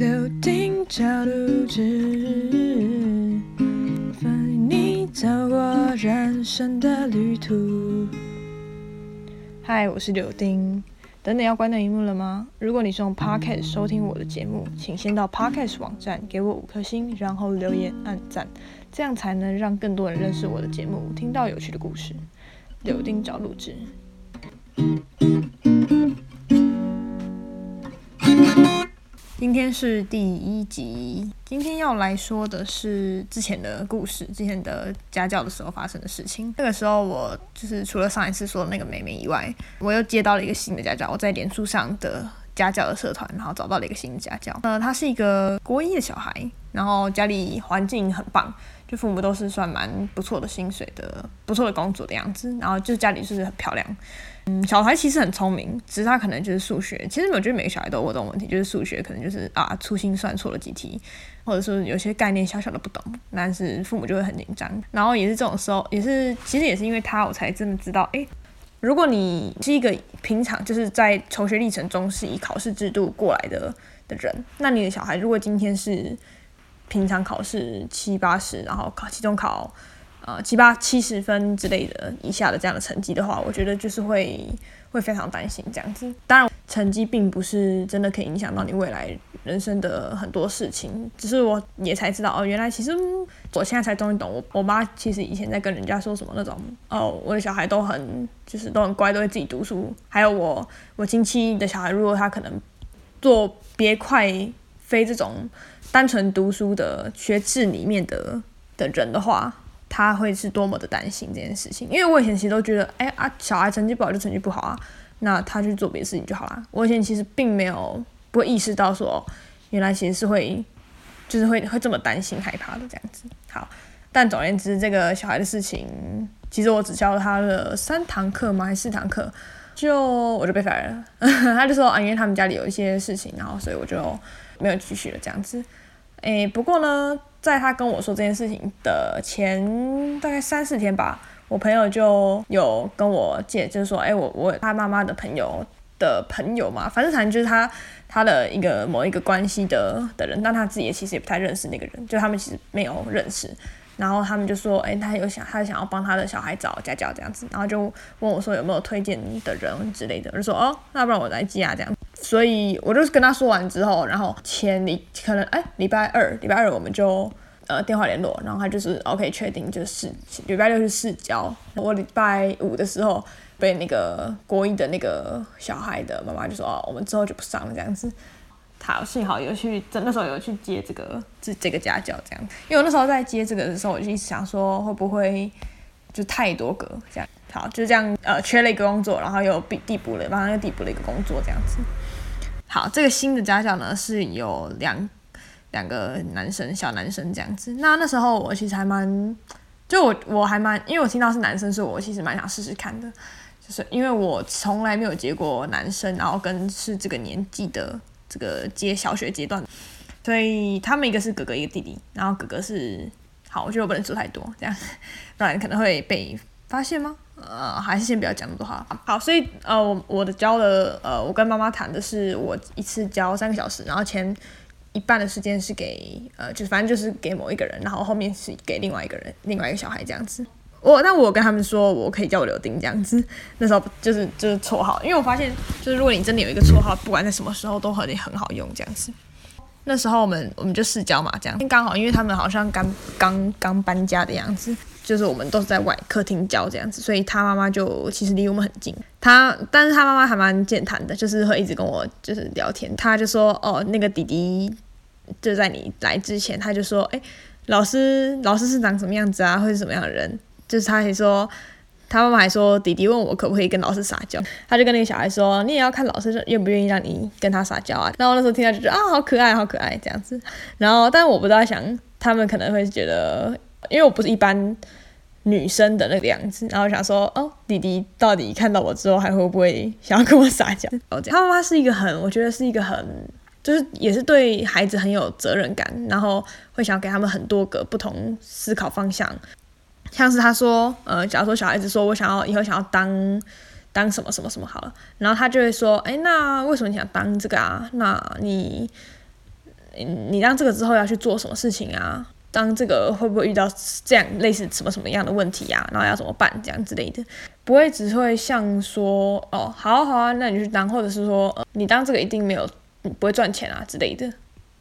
柳丁找录制，陪你走过人生的旅途。嗨，我是柳丁。等等要关掉荧幕了吗？如果你是用 Podcast 收听我的节目，请先到 Podcast 网站给我五颗星，然后留言按赞，这样才能让更多人认识我的节目，听到有趣的故事。柳丁找录制。今天是第一集，今天要来说的是之前的故事，之前的家教的时候发生的事情。那个时候我就是除了上一次说的那个妹妹以外，我又接到了一个新的家教。我在脸书上的家教的社团，然后找到了一个新的家教。呃，他是一个国一的小孩，然后家里环境很棒，就父母都是算蛮不错的薪水的，不错的工作的样子。然后就是家里就是很漂亮。嗯，小孩其实很聪明，只是他可能就是数学。其实我觉得每个小孩都有这种问题，就是数学可能就是啊粗心算错了几题，或者说有些概念小小的不懂，但是父母就会很紧张。然后也是这种时候，也是其实也是因为他，我才真的知道，哎，如果你是一个平常就是在求学历程中是以考试制度过来的的人，那你的小孩如果今天是平常考试七八十，然后考期中考。呃，七八七十分之类的以下的这样的成绩的话，我觉得就是会会非常担心这样子。当然，成绩并不是真的可以影响到你未来人生的很多事情，只是我也才知道哦，原来其实我现在才终于懂。我我妈其实以前在跟人家说什么那种哦，我的小孩都很就是都很乖，都会自己读书。还有我我亲戚的小孩，如果他可能做别快非这种单纯读书的学制里面的的人的话。他会是多么的担心这件事情，因为我以前其实都觉得，哎啊，小孩成绩不好就成绩不好啊，那他去做别的事情就好了。我以前其实并没有不会意识到说，原来其实是会，就是会会这么担心害怕的这样子。好，但总而言之，这个小孩的事情，其实我只教了他的三堂课吗？还是四堂课，就我就被甩了。他就说啊，因为他们家里有一些事情，然后所以我就没有继续了这样子。诶，不过呢。在他跟我说这件事情的前大概三四天吧，我朋友就有跟我借，就是说，哎，我我他妈妈的朋友的朋友嘛，反正反正就是他他的一个某一个关系的的人，但他自己其实也不太认识那个人，就他们其实没有认识。然后他们就说，哎，他有想他想要帮他的小孩找家教这样子，然后就问我说有没有推荐的人之类的，我就说哦，那不然我来接啊这样。所以我就是跟他说完之后，然后前礼可能哎礼拜二礼拜二我们就呃电话联络，然后他就是 OK 确定就是礼拜六是试教，我礼拜五的时候被那个国一的那个小孩的妈妈就说哦我们之后就不上了这样子，他幸好有去真那时候有去接这个这这个家教这样，因为我那时候在接这个的时候我就一直想说会不会就太多个这样，好就这样呃缺了一个工作，然后又递递补了然后又递补了一个工作这样子。好，这个新的家教呢是有两两个男生，小男生这样子。那那时候我其实还蛮，就我我还蛮，因为我听到是男生，所以我其实蛮想试试看的。就是因为我从来没有接过男生，然后跟是这个年纪的这个接小学阶段，所以他们一个是哥哥，一个弟弟。然后哥哥是好，我觉得我不能说太多，这样 不然可能会被发现吗？呃，还是先不要讲那么多话。好，所以呃，我我的教的呃，我跟妈妈谈的是我一次教三个小时，然后前一半的时间是给呃，就是反正就是给某一个人，然后后面是给另外一个人，另外一个小孩这样子。我那我跟他们说，我可以叫我刘丁这样子。那时候就是就是绰号，因为我发现就是如果你真的有一个绰号，不管在什么时候都和你很好用这样子。那时候我们我们就试教嘛，这样刚好因为他们好像刚刚刚搬家的样子。就是我们都是在外客厅教这样子，所以他妈妈就其实离我们很近。他，但是他妈妈还蛮健谈的，就是会一直跟我就是聊天。他就说，哦，那个弟弟就在你来之前，他就说，哎，老师，老师是长什么样子啊，或者什么样的人？就是他还说，他妈妈还说，弟弟问我可不可以跟老师撒娇，他就跟那个小孩说，你也要看老师愿不愿意让你跟他撒娇啊。然后那时候听到就觉得啊，好可爱，好可爱这样子。然后，但我不知道想他们可能会觉得。因为我不是一般女生的那个样子，然后想说，哦，弟弟到底看到我之后还会不会想要跟我撒娇？他妈妈是一个很，我觉得是一个很，就是也是对孩子很有责任感，然后会想要给他们很多个不同思考方向。像是他说，呃，假如说小孩子说我想要以后想要当当什么什么什么好了，然后他就会说，哎，那为什么你想当这个啊？那你。你当这个之后要去做什么事情啊？当这个会不会遇到这样类似什么什么样的问题啊？然后要怎么办这样之类的，不会只会像说哦，好好啊，那你去当，或者是说呃你当这个一定没有不会赚钱啊之类的，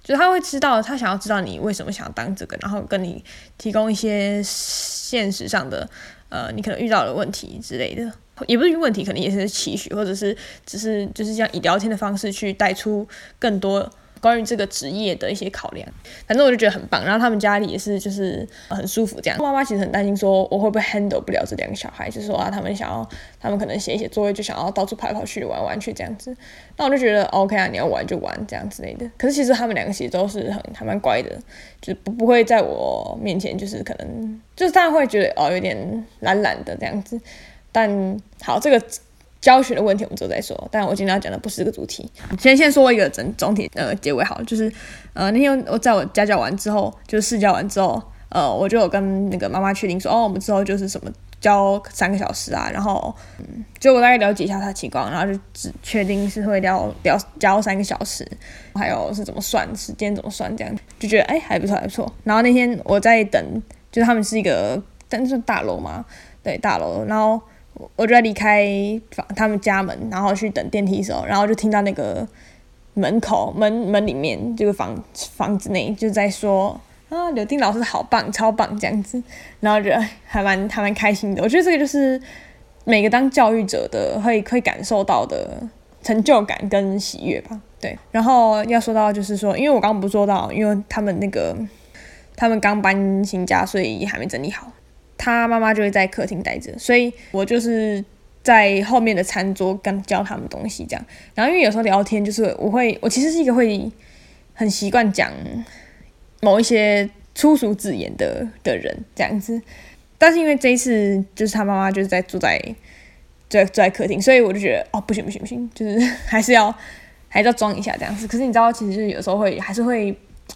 就他会知道他想要知道你为什么想要当这个，然后跟你提供一些现实上的呃你可能遇到的问题之类的，也不是问题，可能也是期许，或者是只是就是这样以聊天的方式去带出更多。关于这个职业的一些考量，反正我就觉得很棒。然后他们家里也是就是很舒服这样。妈妈其实很担心说我会不会 handle 不了这两个小孩，就是说啊，他们想要，他们可能写一写作业就想要到处跑跑去玩玩去这样子。那我就觉得 OK 啊，你要玩就玩这样之类的。可是其实他们两个其实都是很还蛮乖的，就是不不会在我面前就是可能就是大家会觉得哦有点懒懒的这样子。但好这个。教学的问题我们之后再说，但我今天要讲的不是这个主题。先先说一个整总体呃结尾好，就是呃那天我在我家教完之后，就是试教完之后，呃我就有跟那个妈妈确定说，哦我们之后就是什么教三个小时啊，然后嗯就我大概了解一下他的情况，然后就只确定是会聊教教三个小时，还有是怎么算时间怎么算这样，就觉得哎还不错还不错。然后那天我在等，就是他们是一个但是大楼嘛，对大楼，然后。我就在离开房他们家门，然后去等电梯的时候，然后就听到那个门口门门里面这个房房子内就在说啊，柳丁老师好棒，超棒这样子，然后觉得还蛮还蛮开心的。我觉得这个就是每个当教育者的会会感受到的成就感跟喜悦吧。对，然后要说到就是说，因为我刚刚不说到，因为他们那个他们刚搬新家，所以还没整理好。他妈妈就会在客厅待着，所以我就是在后面的餐桌跟教他们东西这样。然后因为有时候聊天，就是我会，我其实是一个会很习惯讲某一些粗俗字眼的的人这样子。但是因为这一次就是他妈妈就是在坐在在坐在客厅，所以我就觉得哦不行不行不行，就是还是要还是要装一下这样子。可是你知道，其实就是有时候会还是会，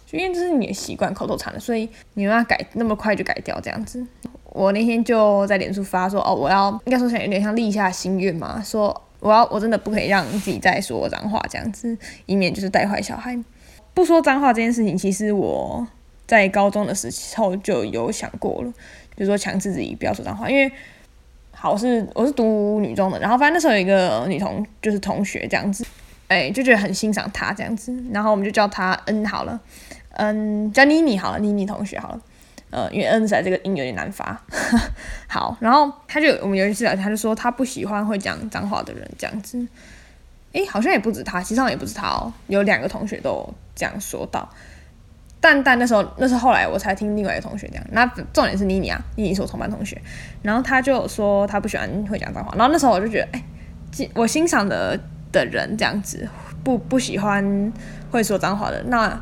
就因为这是你的习惯口头禅的，所以你要改那么快就改掉这样子。我那天就在脸书发说，哦，我要应该说想有点像立下心愿嘛，说我要我真的不可以让自己再说脏话这样子，以免就是带坏小孩。不说脏话这件事情，其实我在高中的时候就有想过了，就是说强制自己不要说脏话，因为好是我是读女中的，然后反正那时候有一个女同就是同学这样子，哎，就觉得很欣赏她这样子，然后我们就叫她嗯好了，嗯，叫妮妮好了，妮妮同学好了。呃，因为 N 仔这个音有点难发，好，然后他就我们有一次聊天，他就说他不喜欢会讲脏话的人这样子，诶，好像也不止他，其实上也不止他哦，有两个同学都这样说到，但但那时候那是后来我才听另外一个同学讲，那重点是妮妮啊，妮妮是我同班同学，然后他就说他不喜欢会讲脏话，然后那时候我就觉得，哎，我欣赏的的人这样子不不喜欢会说脏话的，那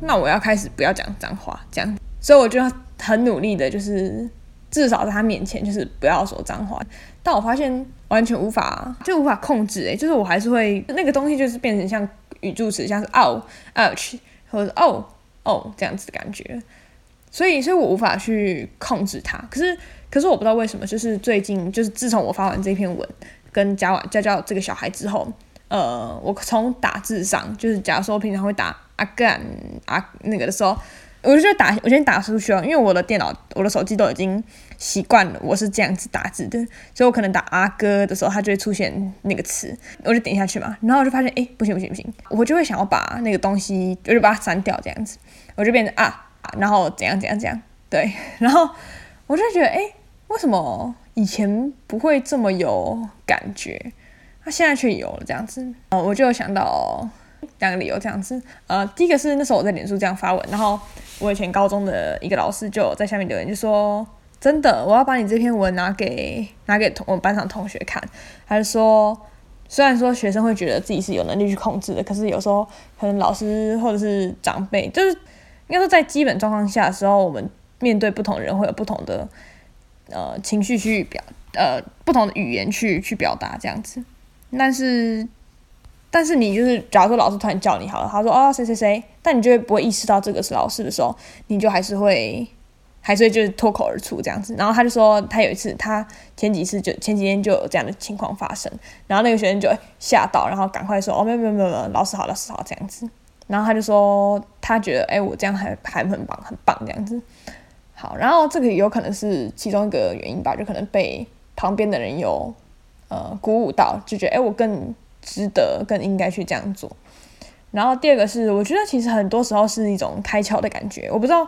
那我要开始不要讲脏话。这样。所以我就很努力的，就是至少在他面前，就是不要说脏话。但我发现完全无法，就无法控制。诶，就是我还是会那个东西，就是变成像语助词，像是 oh、ouch 或者哦、哦、这样子的感觉。所以，所以我无法去控制它。可是，可是我不知道为什么，就是最近，就是自从我发完这篇文跟教完教教这个小孩之后，呃，我从打字上，就是假如说我平常会打阿干啊那个的时候。我就打，我先打出去哦，因为我的电脑、我的手机都已经习惯了我是这样子打字的，所以我可能打阿哥的时候，它就会出现那个词，我就点下去嘛，然后我就发现，哎，不行不行不行，我就会想要把那个东西，我就把它删掉这样子，我就变成啊，然后怎样怎样怎样，对，然后我就觉得，哎，为什么以前不会这么有感觉，那现在却有了这样子，哦，我就想到。两个理由这样子，呃，第一个是那时候我在脸书这样发文，然后我以前高中的一个老师就在下面留言，就说真的，我要把你这篇文拿给拿给同我们班上同学看，他就说，虽然说学生会觉得自己是有能力去控制的，可是有时候可能老师或者是长辈，就是应该说在基本状况下的时候，我们面对不同人会有不同的呃情绪去表，呃不同的语言去去表达这样子，但是。但是你就是，假如说老师突然叫你好了，他说哦谁谁谁，但你就会不会意识到这个是老师的时候，你就还是会，还是会就是脱口而出这样子。然后他就说他有一次，他前几次就前几天就有这样的情况发生，然后那个学生就吓到，然后赶快说哦没有没有没有，老师好老师好这样子。然后他就说他觉得哎我这样还还很棒很棒这样子。好，然后这个有可能是其中一个原因吧，就可能被旁边的人有呃鼓舞到，就觉得哎我更值得更应该去这样做。然后第二个是我觉得其实很多时候是一种开窍的感觉，我不知道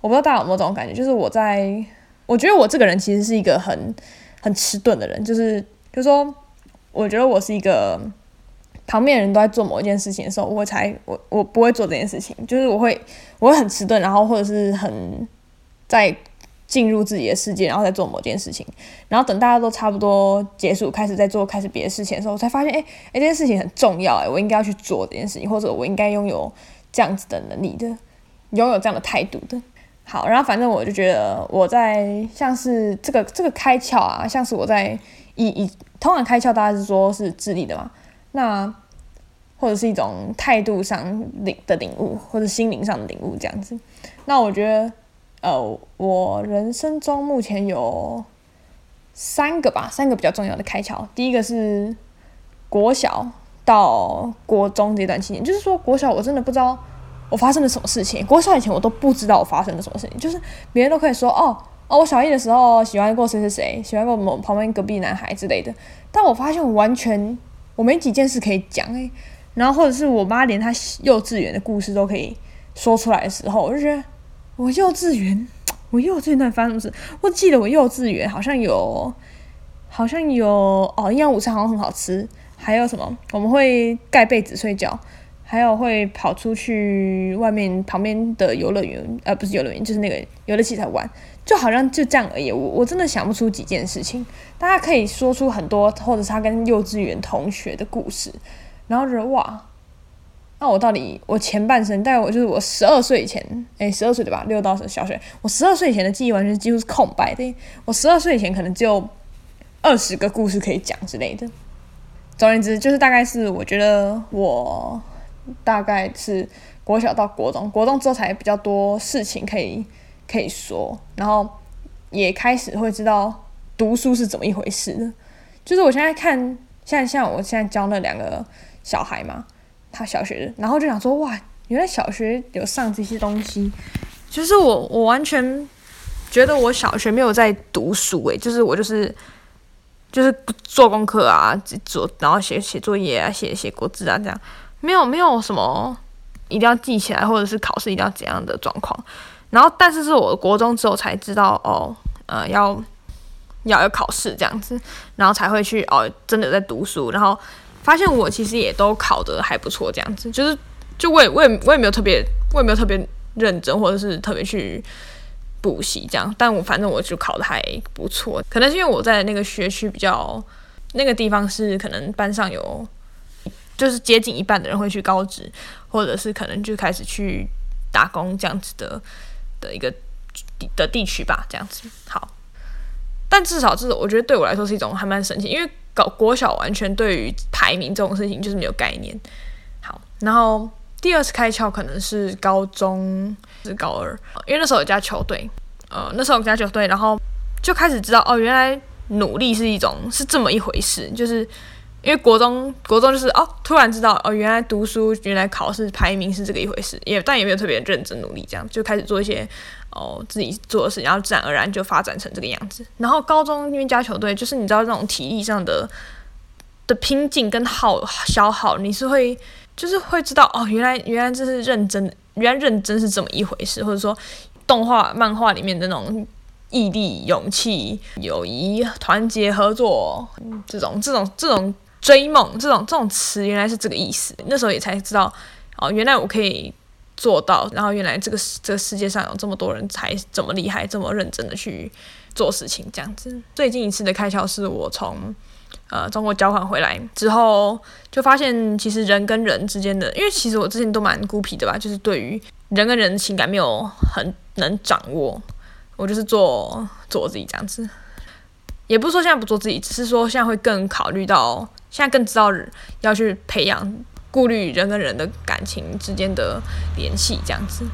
我不知道大家有没有这种感觉，就是我在我觉得我这个人其实是一个很很迟钝的人，就是就是说我觉得我是一个。旁边人都在做某一件事情的时候，我才我我不会做这件事情，就是我会我会很迟钝，然后或者是很在进入自己的世界，然后再做某件事情，然后等大家都差不多结束，开始在做开始别的事情的时候，我才发现，哎哎，这件事情很重要，哎，我应该要去做这件事情，或者我应该拥有这样子的能力的，拥有这样的态度的。好，然后反正我就觉得我在像是这个这个开窍啊，像是我在以以通常开窍，大家是说是智力的嘛。那或者是一种态度上领的领悟，或者心灵上的领悟这样子。那我觉得，呃，我人生中目前有三个吧，三个比较重要的开窍。第一个是国小到国中这段期间，就是说国小我真的不知道我发生了什么事情，国小以前我都不知道我发生了什么事情，就是别人都可以说哦哦，我小一的时候喜欢过谁谁谁，喜欢过某旁边隔壁男孩之类的，但我发现我完全。我没几件事可以讲诶，然后或者是我妈连她幼稚园的故事都可以说出来的时候，我就觉得我幼稚园，我幼稚园在发生什么事？我记得我幼稚园好像有，好像有哦，营养午餐好像很好吃，还有什么？我们会盖被子睡觉，还有会跑出去外面旁边的游乐园，呃，不是游乐园，就是那个游乐器材玩。就好像就这样而已，我我真的想不出几件事情。大家可以说出很多，或者是他跟幼稚园同学的故事，然后觉得哇，那我到底我前半生，大概我就是我十二岁以前，哎，十二岁对吧？六到小学，我十二岁以前的记忆完全几乎是空白的。我十二岁以前可能只有二十个故事可以讲之类的。总而言之，就是大概是我觉得我大概是国小到国中，国中之后才比较多事情可以。可以说，然后也开始会知道读书是怎么一回事的。就是我现在看，像像我现在教那两个小孩嘛，他小学，然后就想说，哇，原来小学有上这些东西。就是我，我完全觉得我小学没有在读书，诶，就是我就是就是做功课啊，做然后写写作业啊，写写国字啊，这样没有没有什么一定要记起来，或者是考试一定要怎样的状况。然后，但是是我国中之后才知道哦，呃，要要要考试这样子，然后才会去哦，真的在读书，然后发现我其实也都考得还不错，这样子，就是就我也我也我也没有特别我也没有特别认真，或者是特别去补习这样，但我反正我就考得还不错，可能是因为我在那个学区比较那个地方是可能班上有就是接近一半的人会去高职，或者是可能就开始去打工这样子的。的一个的地区吧，这样子好，但至少是我觉得对我来说是一种还蛮神奇，因为搞国小完全对于排名这种事情就是没有概念。好，然后第二次开窍可能是高中是高二，因为那时候有加球队，呃，那时候有加球队，然后就开始知道哦，原来努力是一种是这么一回事，就是。因为国中，国中就是哦，突然知道哦，原来读书，原来考试排名是这个一回事，也但也没有特别认真努力，这样就开始做一些哦自己做的事，然后自然而然就发展成这个样子。然后高中因为加球队，就是你知道这种体力上的的拼劲跟耗消耗，你是会就是会知道哦，原来原来这是认真，原来认真是这么一回事，或者说动画漫画里面的那种毅力、勇气、友谊、团结、合作这种这种这种。追梦这种这种词原来是这个意思，那时候也才知道哦，原来我可以做到，然后原来这个这个世界上有这么多人才这么厉害，这么认真的去做事情，这样子。最近一次的开窍是我从呃中国交换回来之后，就发现其实人跟人之间的，因为其实我之前都蛮孤僻的吧，就是对于人跟人的情感没有很能掌握，我就是做做我自己这样子，也不是说现在不做自己，只是说现在会更考虑到。现在更知道要去培养、顾虑人跟人的感情之间的联系，这样子。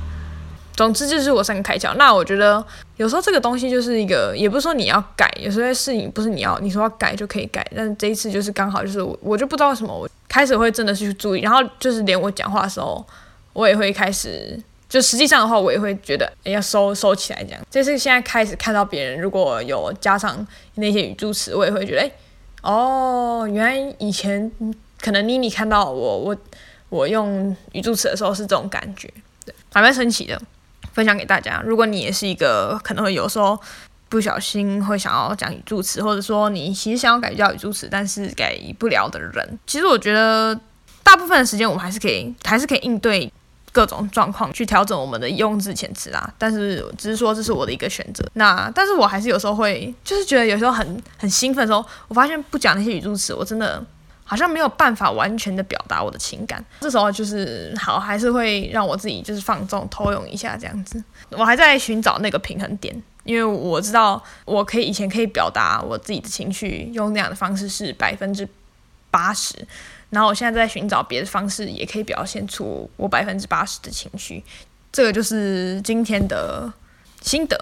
总之就是我三个开窍。那我觉得有时候这个东西就是一个，也不是说你要改，有时候事情不是你要你说要改就可以改。但是这一次就是刚好就是我，我就不知道为什么我开始会真的是去注意，然后就是连我讲话的时候，我也会开始，就实际上的话，我也会觉得要收收起来这样。这是现在开始看到别人如果有加上那些语助词，我也会觉得，哎，哦，原来以前可能妮妮看到我，我我用语助词的时候是这种感觉，对，还蛮神奇的。分享给大家，如果你也是一个可能会有时候不小心会想要讲语助词，或者说你其实想要改叫语助词，但是改不了的人，其实我觉得大部分的时间我们还是可以，还是可以应对各种状况去调整我们的用字遣词啦。但是只是说这是我的一个选择。那但是我还是有时候会，就是觉得有时候很很兴奋的时候，我发现不讲那些语助词，我真的。好像没有办法完全的表达我的情感，这时候就是好，还是会让我自己就是放纵偷用一下这样子。我还在寻找那个平衡点，因为我知道我可以以前可以表达我自己的情绪，用那样的方式是百分之八十，然后我现在在寻找别的方式，也可以表现出我百分之八十的情绪。这个就是今天的心得，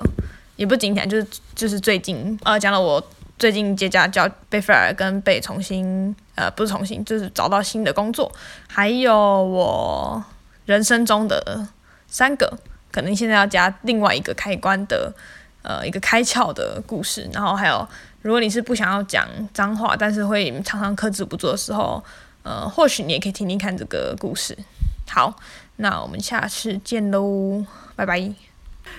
也不是今天，就是就是最近呃讲了我。最近接家教被 fire 跟被重新呃不是重新就是找到新的工作，还有我人生中的三个可能现在要加另外一个开关的呃一个开窍的故事，然后还有如果你是不想要讲脏话，但是会常常克制不住的时候，呃或许你也可以听听看这个故事。好，那我们下次见喽，拜拜。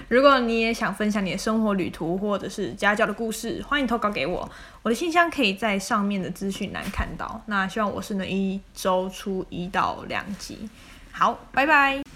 如果你也想分享你的生活旅途或者是家教的故事，欢迎投稿给我。我的信箱可以在上面的资讯栏看到。那希望我是能一周出一到两集。好，拜拜。